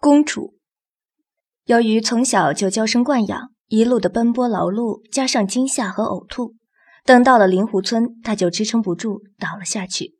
公主，由于从小就娇生惯养，一路的奔波劳碌，加上惊吓和呕吐，等到了灵湖村，她就支撑不住倒了下去。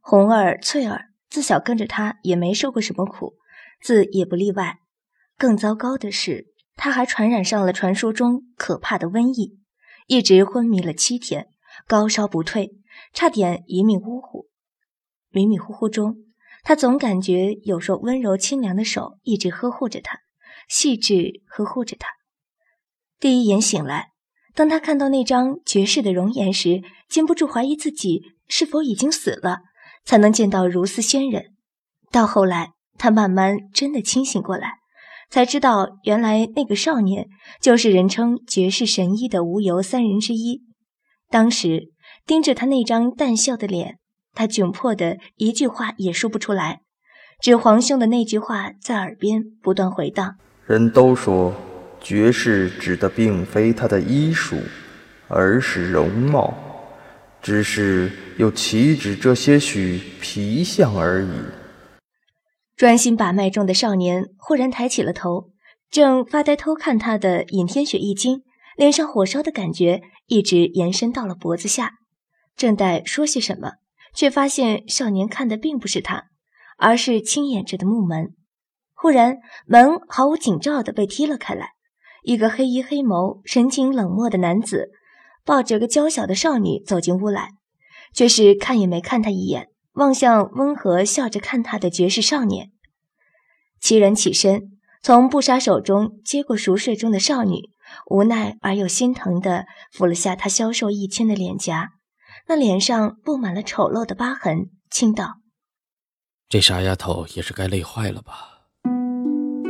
红儿、翠儿自小跟着她，也没受过什么苦，自也不例外。更糟糕的是，她还传染上了传说中可怕的瘟疫，一直昏迷了七天，高烧不退，差点一命呜呼。迷迷糊糊中。他总感觉有双温柔清凉的手一直呵护着他，细致呵护着他。第一眼醒来，当他看到那张绝世的容颜时，禁不住怀疑自己是否已经死了，才能见到如斯仙人。到后来，他慢慢真的清醒过来，才知道原来那个少年就是人称绝世神医的无由三人之一。当时盯着他那张淡笑的脸。他窘迫的一句话也说不出来，只皇兄的那句话在耳边不断回荡：“人都说绝世指的并非他的医术，而是容貌，只是又岂止这些许皮相而已。”专心把脉中的少年忽然抬起了头，正发呆偷看他的尹天雪一惊，脸上火烧的感觉一直延伸到了脖子下，正待说些什么。却发现少年看的并不是他，而是轻掩着的木门。忽然，门毫无警兆地被踢了开来，一个黑衣黑眸、神情冷漠的男子抱着个娇小的少女走进屋来，却是看也没看他一眼，望向温和笑着看他的绝世少年。齐人起身，从布莎手中接过熟睡中的少女，无奈而又心疼地抚了下她消瘦一千的脸颊。那脸上布满了丑陋的疤痕，轻道：“这傻丫头也是该累坏了吧？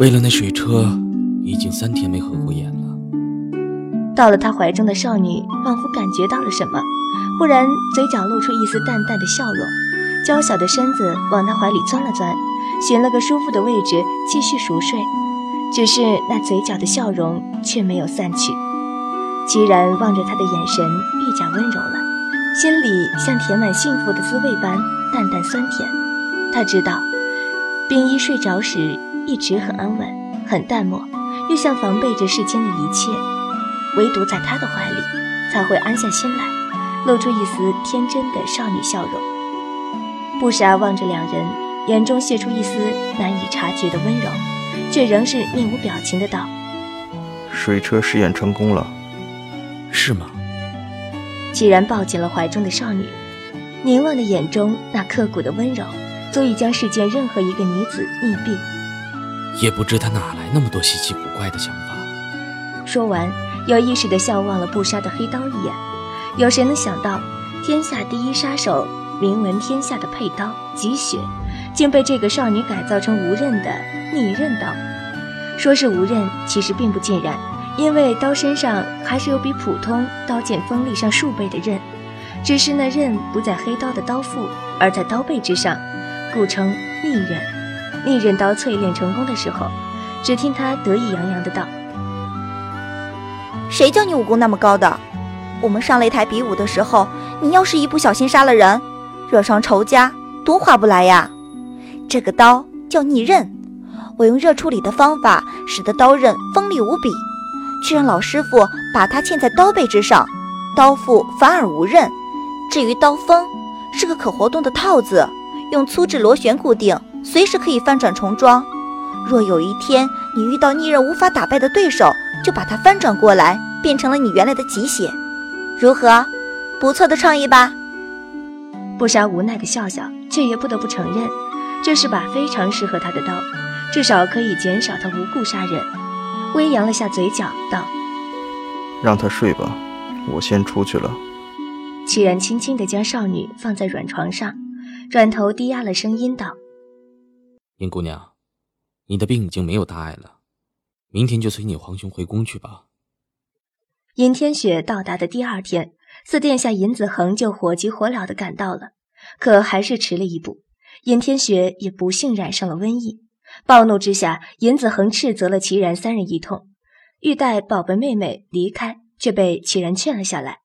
为了那水车，已经三天没合过眼了。”到了他怀中的少女仿佛感觉到了什么，忽然嘴角露出一丝淡淡的笑容，娇小的身子往他怀里钻了钻，寻了个舒服的位置继续熟睡。只是那嘴角的笑容却没有散去，齐然望着他的眼神愈加温柔了。心里像填满幸福的滋味般淡淡酸甜。他知道，冰一睡着时一直很安稳，很淡漠，又像防备着世间的一切，唯独在他的怀里才会安下心来，露出一丝天真的少女笑容。布莎望着两人，眼中泄出一丝难以察觉的温柔，却仍是面无表情的道：“水车试验成功了，是吗？”既然抱紧了怀中的少女，凝望的眼中那刻骨的温柔，足以将世间任何一个女子溺毙。也不知他哪来那么多稀奇古怪的想法。说完，有意识地笑望了不杀的黑刀一眼。有谁能想到，天下第一杀手、名闻天下的佩刀吉雪，竟被这个少女改造成无刃的逆刃刀？说是无刃，其实并不尽然。因为刀身上还是有比普通刀剑锋利上数倍的刃，只是那刃不在黑刀的刀腹，而在刀背之上，故称逆刃。逆刃刀淬炼成功的时候，只听他得意洋洋的道：“谁叫你武功那么高的？我们上擂台比武的时候，你要是一不小心杀了人，惹上仇家，多划不来呀！这个刀叫逆刃，我用热处理的方法，使得刀刃锋利无比。”却让老师傅把它嵌在刀背之上，刀腹反而无刃。至于刀锋，是个可活动的套子，用粗制螺旋固定，随时可以翻转重装。若有一天你遇到逆刃无法打败的对手，就把它翻转过来，变成了你原来的极血。如何？不错的创意吧？不杀无奈的笑笑，却也不得不承认，这是把非常适合他的刀，至少可以减少他无故杀人。微扬了下嘴角，道：“让他睡吧，我先出去了。”齐然轻轻地将少女放在软床上，转头低压了声音道：“殷姑娘，你的病已经没有大碍了，明天就随你皇兄回宫去吧。”尹天雪到达的第二天，四殿下尹子恒就火急火燎地赶到了，可还是迟了一步，尹天雪也不幸染上了瘟疫。暴怒之下，尹子恒斥责了齐然三人一通，欲带宝贝妹妹离开，却被齐然劝了下来。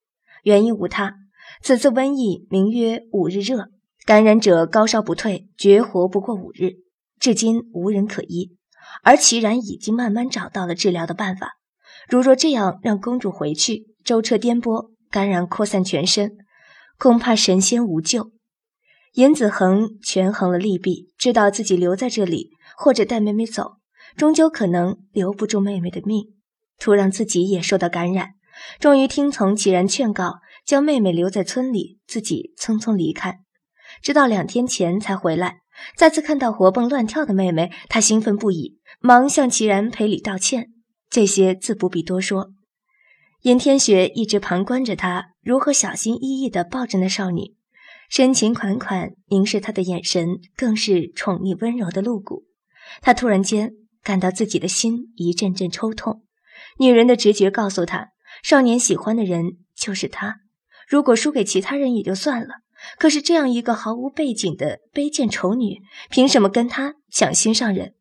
原因无他，此次瘟疫名曰五日热，感染者高烧不退，绝活不过五日，至今无人可医。而齐然已经慢慢找到了治疗的办法。如若这样让公主回去，舟车颠簸，感染扩散全身，恐怕神仙无救。严子恒权衡了利弊，知道自己留在这里，或者带妹妹走，终究可能留不住妹妹的命，徒让自己也受到感染。终于听从齐然劝告，将妹妹留在村里，自己匆匆离开。直到两天前才回来，再次看到活蹦乱跳的妹妹，他兴奋不已，忙向齐然赔礼道歉。这些自不必多说。尹天雪一直旁观着他如何小心翼翼地抱着那少女，深情款款凝视她的眼神更是宠溺温柔的露骨。他突然间感到自己的心一阵阵抽痛。女人的直觉告诉她，少年喜欢的人就是他。如果输给其他人也就算了。可是这样一个毫无背景的卑贱丑女，凭什么跟他抢心上人？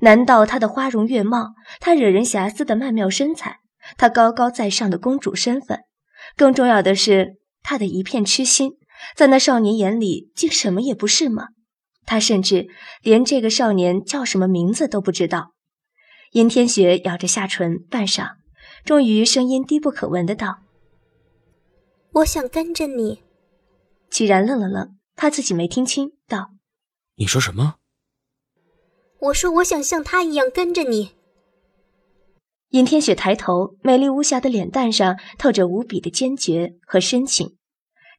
难道她的花容月貌，她惹人遐思的曼妙身材，她高高在上的公主身份，更重要的是她的一片痴心，在那少年眼里竟什么也不是吗？他甚至连这个少年叫什么名字都不知道。殷天雪咬着下唇，半晌，终于声音低不可闻的道：“我想跟着你。”齐然愣了愣，怕自己没听清，道：“你说什么？”我说：“我想像他一样跟着你。”尹天雪抬头，美丽无瑕的脸蛋上透着无比的坚决和深情。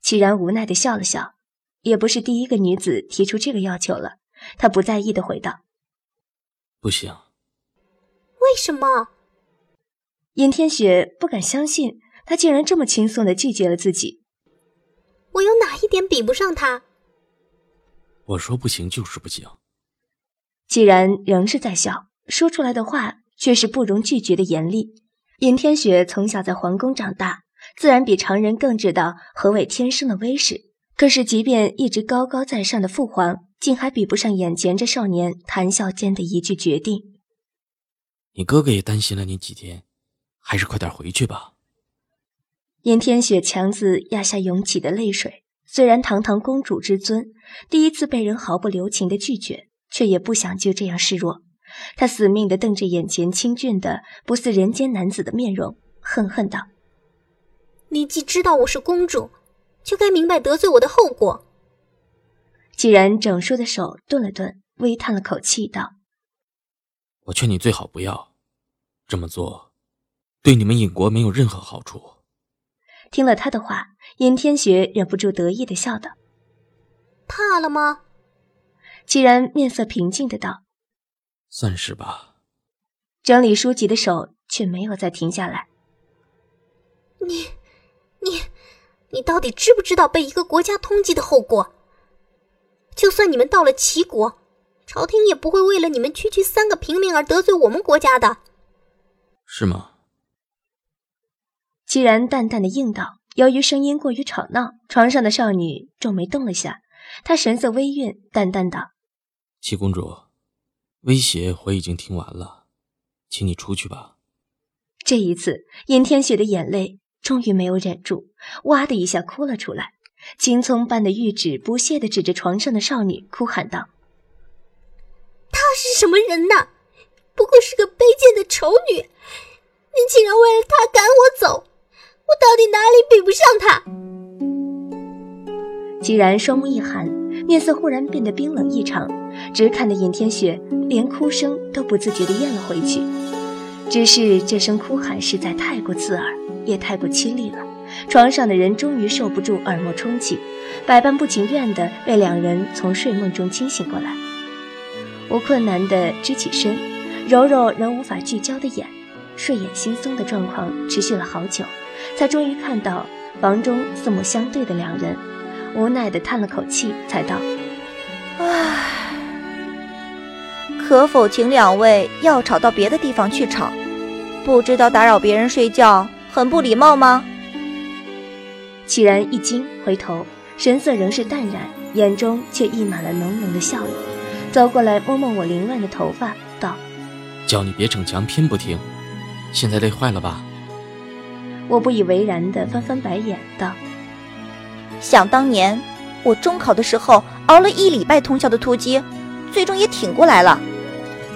齐然无奈的笑了笑，也不是第一个女子提出这个要求了。他不在意的回道：“不行。”为什么？尹天雪不敢相信，他竟然这么轻松的拒绝了自己。我有哪一点比不上他？我说不行就是不行。既然仍是在笑，说出来的话却是不容拒绝的严厉。尹天雪从小在皇宫长大，自然比常人更知道何为天生的威势。可是，即便一直高高在上的父皇，竟还比不上眼前这少年谈笑间的一句决定。你哥哥也担心了你几天，还是快点回去吧。殷天雪强自压下涌起的泪水，虽然堂堂公主之尊，第一次被人毫不留情的拒绝，却也不想就这样示弱。她死命地瞪着眼前清俊的不似人间男子的面容，恨恨道：“你既知道我是公主，就该明白得罪我的后果。”既然整书的手顿了顿，微叹了口气道：“我劝你最好不要这么做，对你们尹国没有任何好处。”听了他的话，尹天雪忍不住得意的笑道：“怕了吗？”既然面色平静的道：“算是吧。”整理书籍的手却没有再停下来。你，你，你到底知不知道被一个国家通缉的后果？就算你们到了齐国，朝廷也不会为了你们区区三个平民而得罪我们国家的。是吗？既然淡淡的应道，由于声音过于吵闹，床上的少女皱眉动了下。她神色微晕，淡淡道：“七公主，威胁我已经听完了，请你出去吧。”这一次，尹天雪的眼泪终于没有忍住，哇的一下哭了出来，青葱般的玉指不屑的指着床上的少女，哭喊道：“她是什么人呐？不过是个卑贱的丑女，你竟然为了她赶我走！”我到底哪里比不上她？既然双目一寒，面色忽然变得冰冷异常，只看得尹天雪连哭声都不自觉地咽了回去。只是这声哭喊实在太过刺耳，也太过凄厉了。床上的人终于受不住耳膜冲击，百般不情愿地被两人从睡梦中惊醒过来。我困难地支起身，揉揉仍无法聚焦的眼，睡眼惺忪的状况持续了好久。才终于看到房中四目相对的两人，无奈的叹了口气，才道：“唉，可否请两位要吵到别的地方去吵？不知道打扰别人睡觉，很不礼貌吗？”齐然一惊，回头，神色仍是淡然，眼中却溢满了浓浓的笑意，走过来摸摸我凌乱的头发，道：“叫你别逞强，偏不听，现在累坏了吧？”我不以为然的翻翻白眼，道：“想当年，我中考的时候熬了一礼拜通宵的突击，最终也挺过来了。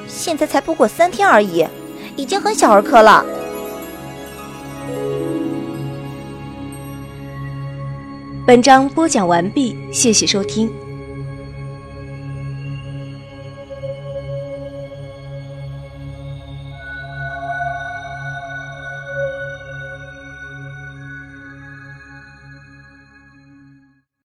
现在才不过三天而已，已经很小儿科了。本章播讲完毕，谢谢收听。